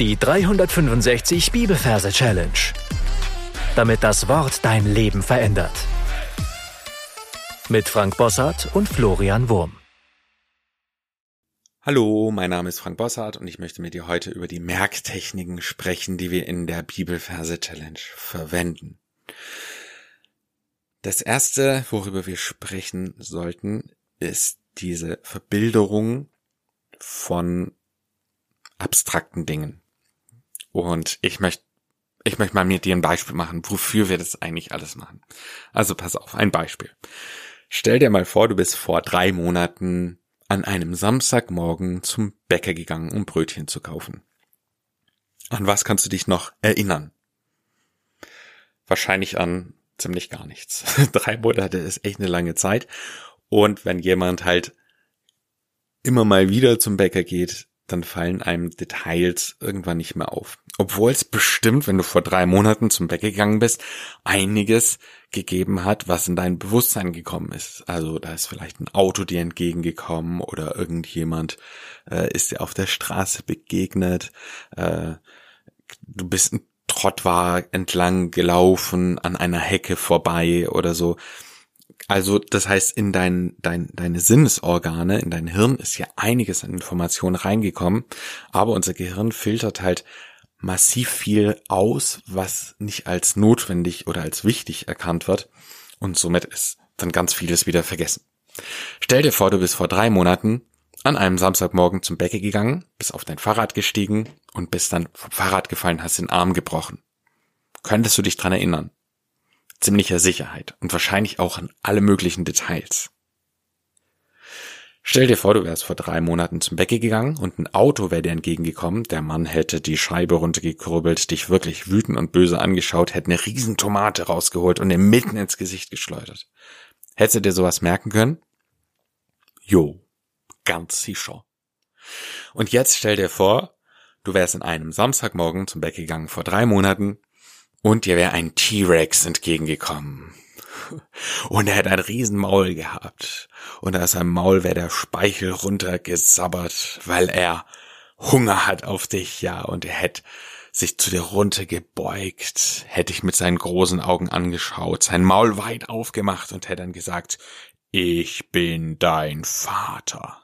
Die 365 Bibelverse Challenge. Damit das Wort dein Leben verändert. Mit Frank Bossart und Florian Wurm. Hallo, mein Name ist Frank Bossart und ich möchte mit dir heute über die Merktechniken sprechen, die wir in der Bibelverse Challenge verwenden. Das erste, worüber wir sprechen sollten, ist diese Verbilderung von abstrakten Dingen. Und ich möchte ich möchte mal mit dir ein Beispiel machen, wofür wir das eigentlich alles machen. Also pass auf, ein Beispiel. Stell dir mal vor, du bist vor drei Monaten an einem Samstagmorgen zum Bäcker gegangen, um Brötchen zu kaufen. An was kannst du dich noch erinnern? Wahrscheinlich an ziemlich gar nichts. drei Monate ist echt eine lange Zeit. Und wenn jemand halt immer mal wieder zum Bäcker geht, dann fallen einem Details irgendwann nicht mehr auf. Obwohl es bestimmt, wenn du vor drei Monaten zum Bäcker gegangen bist, einiges gegeben hat, was in dein Bewusstsein gekommen ist. Also da ist vielleicht ein Auto dir entgegengekommen oder irgendjemand äh, ist dir auf der Straße begegnet. Äh, du bist ein Trottwar entlang gelaufen, an einer Hecke vorbei oder so. Also das heißt, in dein, dein, deine Sinnesorgane, in dein Hirn ist ja einiges an Informationen reingekommen, aber unser Gehirn filtert halt massiv viel aus, was nicht als notwendig oder als wichtig erkannt wird und somit ist dann ganz vieles wieder vergessen. Stell dir vor, du bist vor drei Monaten an einem Samstagmorgen zum Bäcker gegangen, bist auf dein Fahrrad gestiegen und bist dann vom Fahrrad gefallen, hast den Arm gebrochen. Könntest du dich dran erinnern? ziemlicher Sicherheit und wahrscheinlich auch an alle möglichen Details. Stell dir vor, du wärst vor drei Monaten zum Bäcker gegangen und ein Auto wäre dir entgegengekommen, der Mann hätte die Scheibe runtergekurbelt, dich wirklich wütend und böse angeschaut, hätte eine riesen Tomate rausgeholt und dir mitten ins Gesicht geschleudert. Hättest du dir sowas merken können? Jo, ganz sicher. Und jetzt stell dir vor, du wärst in einem Samstagmorgen zum Bäcker gegangen vor drei Monaten und dir wäre ein T-Rex entgegengekommen. Und er hätte ein Riesenmaul gehabt. Und aus seinem Maul wäre der Speichel runtergesabbert, weil er Hunger hat auf dich, ja. Und er hätte sich zu dir runtergebeugt, hätte dich mit seinen großen Augen angeschaut, sein Maul weit aufgemacht und hätte dann gesagt, ich bin dein Vater.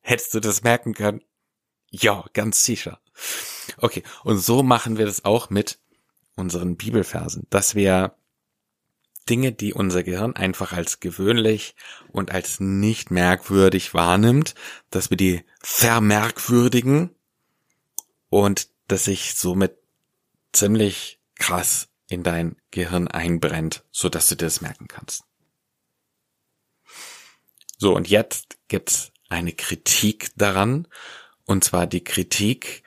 Hättest du das merken können? Ja, ganz sicher. Okay, und so machen wir das auch mit unseren Bibelversen, dass wir Dinge, die unser Gehirn einfach als gewöhnlich und als nicht merkwürdig wahrnimmt, dass wir die vermerkwürdigen und dass sich somit ziemlich krass in dein Gehirn einbrennt, so dass du dir das merken kannst. So, und jetzt gibt's eine Kritik daran, und zwar die Kritik,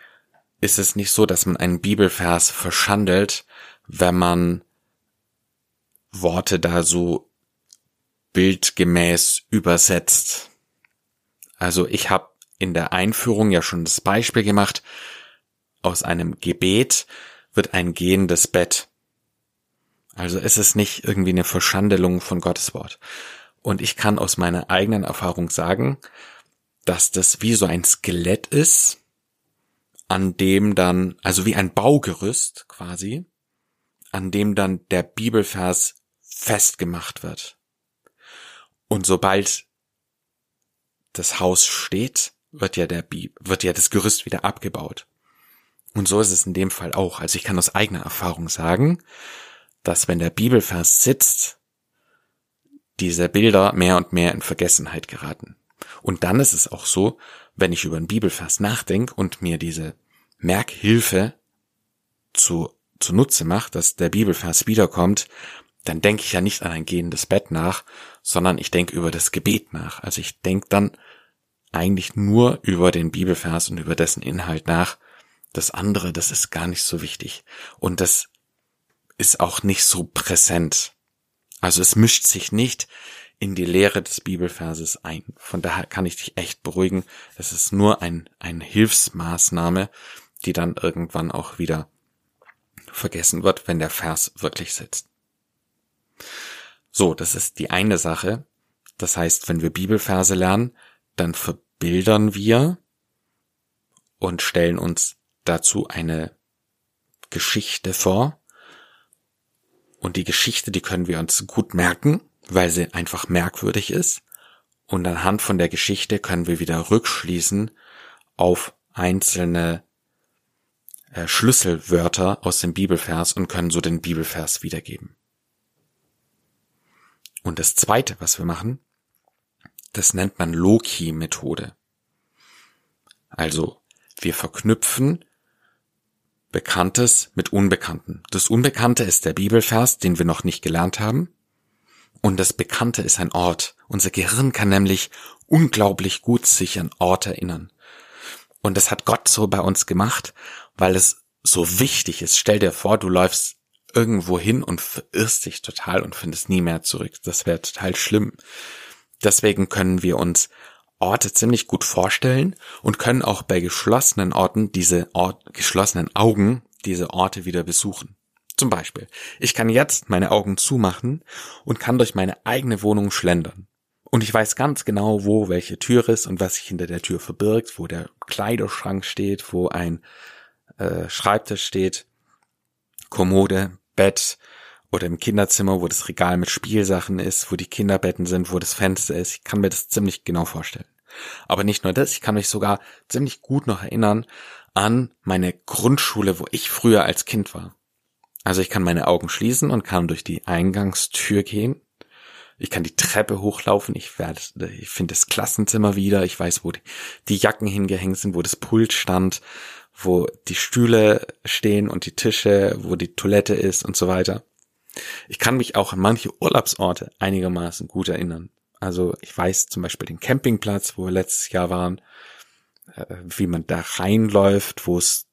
ist es nicht so, dass man einen Bibelvers verschandelt, wenn man Worte da so bildgemäß übersetzt. Also ich habe in der Einführung ja schon das Beispiel gemacht, aus einem Gebet wird ein gehendes Bett. Also ist es nicht irgendwie eine Verschandelung von Gottes Wort. Und ich kann aus meiner eigenen Erfahrung sagen, dass das wie so ein Skelett ist, an dem dann, also wie ein Baugerüst quasi, an dem dann der Bibelvers festgemacht wird. Und sobald das Haus steht, wird ja der Bi wird ja das Gerüst wieder abgebaut. Und so ist es in dem Fall auch. Also ich kann aus eigener Erfahrung sagen, dass wenn der Bibelvers sitzt, diese Bilder mehr und mehr in Vergessenheit geraten. Und dann ist es auch so, wenn ich über einen Bibelvers nachdenke und mir diese Merkhilfe zu, zunutze macht, dass der Bibelvers wiederkommt, dann denke ich ja nicht an ein gehendes Bett nach, sondern ich denke über das Gebet nach. Also ich denke dann eigentlich nur über den Bibelvers und über dessen Inhalt nach. Das andere, das ist gar nicht so wichtig. Und das ist auch nicht so präsent. Also es mischt sich nicht in die Lehre des Bibelverses ein. Von daher kann ich dich echt beruhigen. Es ist nur ein, eine Hilfsmaßnahme, die dann irgendwann auch wieder vergessen wird, wenn der Vers wirklich sitzt. So, das ist die eine Sache. Das heißt, wenn wir Bibelverse lernen, dann verbildern wir und stellen uns dazu eine Geschichte vor. Und die Geschichte, die können wir uns gut merken, weil sie einfach merkwürdig ist. Und anhand von der Geschichte können wir wieder rückschließen auf einzelne äh, Schlüsselwörter aus dem Bibelvers und können so den Bibelvers wiedergeben. Und das zweite, was wir machen, das nennt man Loki-Methode. Also, wir verknüpfen Bekanntes mit Unbekannten. Das Unbekannte ist der Bibelvers, den wir noch nicht gelernt haben. Und das Bekannte ist ein Ort. Unser Gehirn kann nämlich unglaublich gut sich an Ort erinnern. Und das hat Gott so bei uns gemacht, weil es so wichtig ist. Stell dir vor, du läufst irgendwo hin und verirrst dich total und findest nie mehr zurück. Das wäre total schlimm. Deswegen können wir uns Orte ziemlich gut vorstellen und können auch bei geschlossenen Orten diese Ort, geschlossenen Augen diese Orte wieder besuchen. Zum Beispiel, ich kann jetzt meine Augen zumachen und kann durch meine eigene Wohnung schlendern. Und ich weiß ganz genau, wo welche Tür ist und was sich hinter der Tür verbirgt, wo der Kleiderschrank steht, wo ein äh, Schreibtisch steht, Kommode, Bett oder im Kinderzimmer, wo das Regal mit Spielsachen ist, wo die Kinderbetten sind, wo das Fenster ist. Ich kann mir das ziemlich genau vorstellen. Aber nicht nur das, ich kann mich sogar ziemlich gut noch erinnern an meine Grundschule, wo ich früher als Kind war. Also ich kann meine Augen schließen und kann durch die Eingangstür gehen. Ich kann die Treppe hochlaufen. Ich werde, ich finde das Klassenzimmer wieder. Ich weiß, wo die, die Jacken hingehängt sind, wo das Pult stand, wo die Stühle stehen und die Tische, wo die Toilette ist und so weiter. Ich kann mich auch an manche Urlaubsorte einigermaßen gut erinnern. Also ich weiß zum Beispiel den Campingplatz, wo wir letztes Jahr waren, äh, wie man da reinläuft, wo es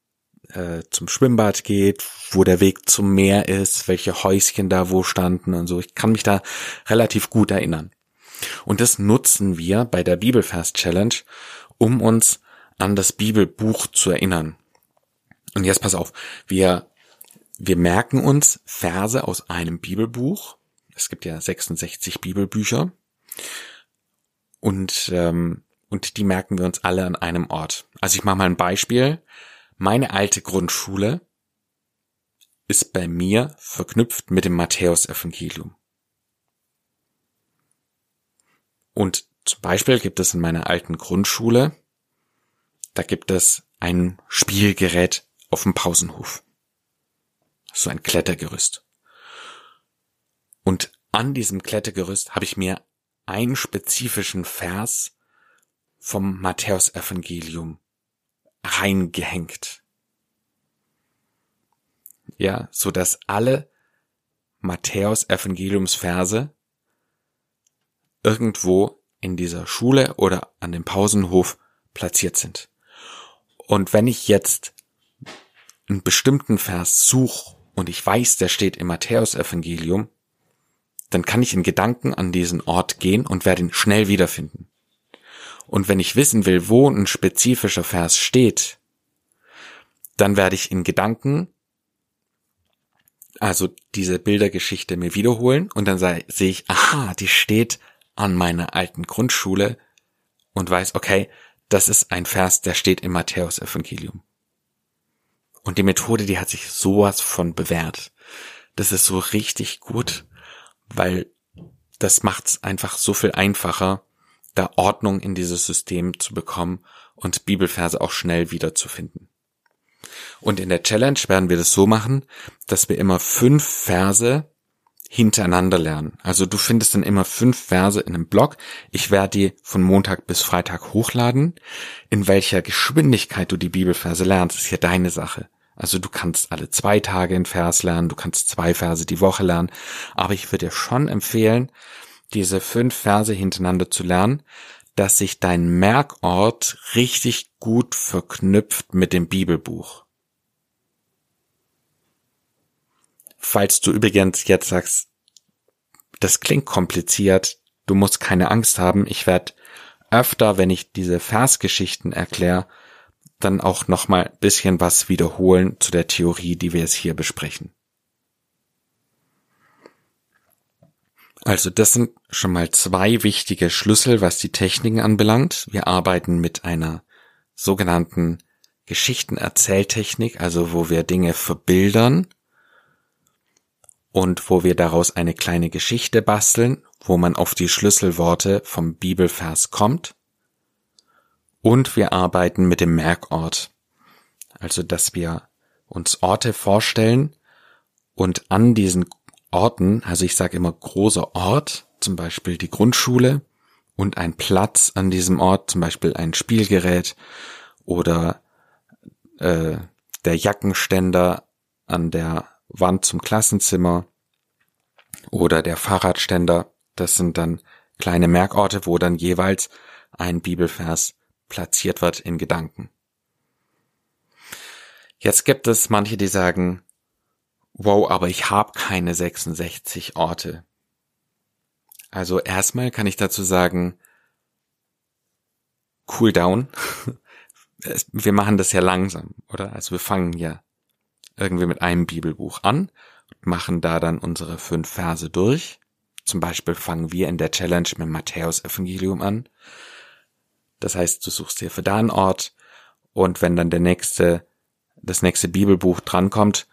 äh, zum Schwimmbad geht, wo der Weg zum Meer ist, welche Häuschen da wo standen und so. Ich kann mich da relativ gut erinnern. Und das nutzen wir bei der Bibelfast Challenge, um uns an das Bibelbuch zu erinnern. Und jetzt pass auf, wir, wir merken uns Verse aus einem Bibelbuch. Es gibt ja 66 Bibelbücher. Und, ähm, und die merken wir uns alle an einem Ort. Also ich mache mal ein Beispiel. Meine alte Grundschule ist bei mir verknüpft mit dem Matthäusevangelium. Und zum Beispiel gibt es in meiner alten Grundschule, da gibt es ein Spielgerät auf dem Pausenhof. So ein Klettergerüst. Und an diesem Klettergerüst habe ich mir einen spezifischen Vers vom Matthäusevangelium reingehängt. Ja, so dass alle Matthäus Evangeliumsverse irgendwo in dieser Schule oder an dem Pausenhof platziert sind. Und wenn ich jetzt einen bestimmten Vers suche und ich weiß, der steht im Matthäus Evangelium, dann kann ich in Gedanken an diesen Ort gehen und werde ihn schnell wiederfinden. Und wenn ich wissen will, wo ein spezifischer Vers steht, dann werde ich in Gedanken also diese Bildergeschichte mir wiederholen und dann sehe ich, aha, die steht an meiner alten Grundschule und weiß, okay, das ist ein Vers, der steht im Matthäus Evangelium. Und die Methode, die hat sich sowas von bewährt. Das ist so richtig gut, weil das macht es einfach so viel einfacher, da Ordnung in dieses System zu bekommen und Bibelverse auch schnell wiederzufinden. Und in der Challenge werden wir das so machen, dass wir immer fünf Verse hintereinander lernen. Also du findest dann immer fünf Verse in einem Blog. Ich werde die von Montag bis Freitag hochladen. In welcher Geschwindigkeit du die Bibelverse lernst, ist ja deine Sache. Also du kannst alle zwei Tage einen Vers lernen, du kannst zwei Verse die Woche lernen. Aber ich würde dir schon empfehlen, diese fünf Verse hintereinander zu lernen, dass sich dein Merkort richtig gut verknüpft mit dem Bibelbuch. Falls du übrigens jetzt sagst, das klingt kompliziert, du musst keine Angst haben, ich werde öfter, wenn ich diese Versgeschichten erkläre, dann auch nochmal bisschen was wiederholen zu der Theorie, die wir jetzt hier besprechen. Also das sind schon mal zwei wichtige Schlüssel, was die Techniken anbelangt. Wir arbeiten mit einer sogenannten Geschichtenerzähltechnik, also wo wir Dinge verbildern und wo wir daraus eine kleine Geschichte basteln, wo man auf die Schlüsselworte vom Bibelvers kommt. Und wir arbeiten mit dem Merkort, also dass wir uns Orte vorstellen und an diesen Orten, also ich sage immer großer Ort, zum Beispiel die Grundschule und ein Platz an diesem Ort, zum Beispiel ein Spielgerät oder äh, der Jackenständer an der Wand zum Klassenzimmer oder der Fahrradständer. Das sind dann kleine Merkorte, wo dann jeweils ein Bibelvers platziert wird in Gedanken. Jetzt gibt es manche, die sagen, wow, aber ich habe keine 66 Orte. Also erstmal kann ich dazu sagen, cool down. Wir machen das ja langsam, oder? Also wir fangen ja irgendwie mit einem Bibelbuch an machen da dann unsere fünf Verse durch. Zum Beispiel fangen wir in der Challenge mit Matthäus Evangelium an. Das heißt, du suchst dir für da einen Ort und wenn dann der nächste, das nächste Bibelbuch drankommt,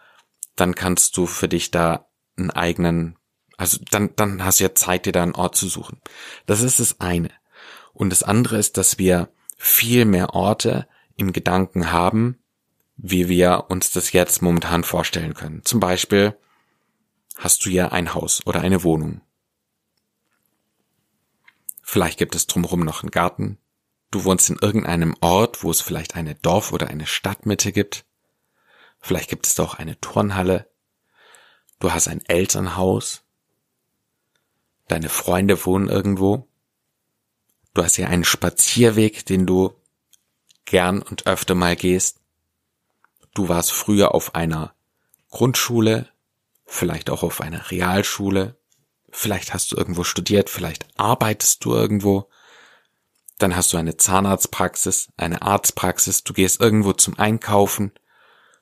dann kannst du für dich da einen eigenen, also dann, dann hast du ja Zeit, dir da einen Ort zu suchen. Das ist das eine. Und das andere ist, dass wir viel mehr Orte in Gedanken haben, wie wir uns das jetzt momentan vorstellen können. Zum Beispiel hast du ja ein Haus oder eine Wohnung. Vielleicht gibt es drumherum noch einen Garten. Du wohnst in irgendeinem Ort, wo es vielleicht eine Dorf- oder eine Stadtmitte gibt. Vielleicht gibt es doch eine Turnhalle. Du hast ein Elternhaus. Deine Freunde wohnen irgendwo. Du hast ja einen Spazierweg, den du gern und öfter mal gehst. Du warst früher auf einer Grundschule, vielleicht auch auf einer Realschule, vielleicht hast du irgendwo studiert, vielleicht arbeitest du irgendwo, dann hast du eine Zahnarztpraxis, eine Arztpraxis, du gehst irgendwo zum Einkaufen,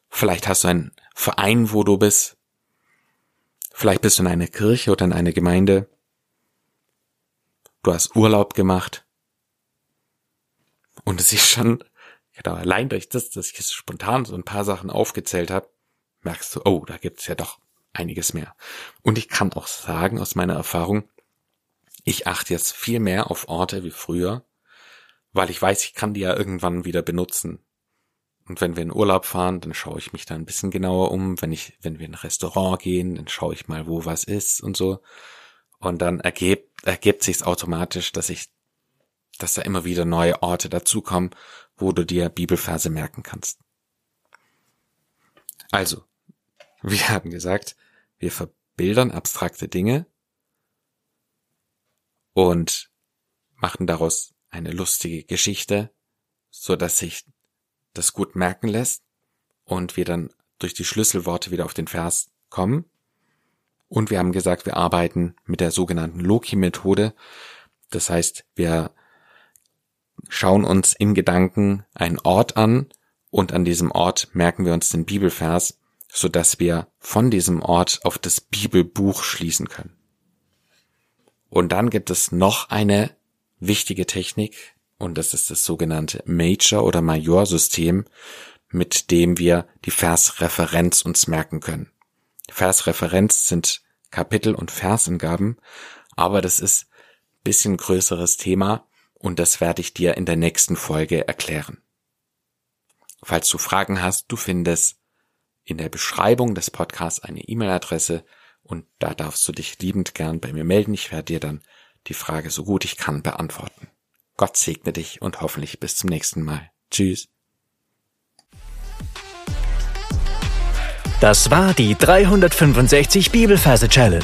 vielleicht hast du einen Verein, wo du bist, vielleicht bist du in einer Kirche oder in einer Gemeinde, du hast Urlaub gemacht. Und es ist schon, genau, allein durch das, dass ich jetzt spontan so ein paar Sachen aufgezählt habe, merkst du, oh, da gibt's ja doch einiges mehr. Und ich kann auch sagen aus meiner Erfahrung, ich achte jetzt viel mehr auf Orte wie früher, weil ich weiß, ich kann die ja irgendwann wieder benutzen. Und wenn wir in Urlaub fahren, dann schaue ich mich da ein bisschen genauer um. Wenn ich, wenn wir in ein Restaurant gehen, dann schaue ich mal, wo was ist und so. Und dann ergibt, ergibt sich's automatisch, dass ich, dass da immer wieder neue Orte dazukommen, wo du dir Bibelverse merken kannst. Also, wir haben gesagt, wir verbildern abstrakte Dinge und machen daraus eine lustige Geschichte, so dass sich das gut merken lässt und wir dann durch die Schlüsselworte wieder auf den Vers kommen. Und wir haben gesagt, wir arbeiten mit der sogenannten Loki-Methode. Das heißt, wir schauen uns in Gedanken einen Ort an und an diesem Ort merken wir uns den Bibelvers so dass wir von diesem Ort auf das Bibelbuch schließen können. Und dann gibt es noch eine wichtige Technik, und das ist das sogenannte Major- oder Major-System, mit dem wir die Versreferenz uns merken können. Versreferenz sind Kapitel- und Versangaben, aber das ist bisschen größeres Thema und das werde ich dir in der nächsten Folge erklären. Falls du Fragen hast, du findest in der Beschreibung des Podcasts eine E-Mail-Adresse und da darfst du dich liebend gern bei mir melden. Ich werde dir dann die Frage so gut ich kann beantworten. Gott segne dich und hoffentlich bis zum nächsten Mal. Tschüss. Das war die 365 Bibelferse Challenge.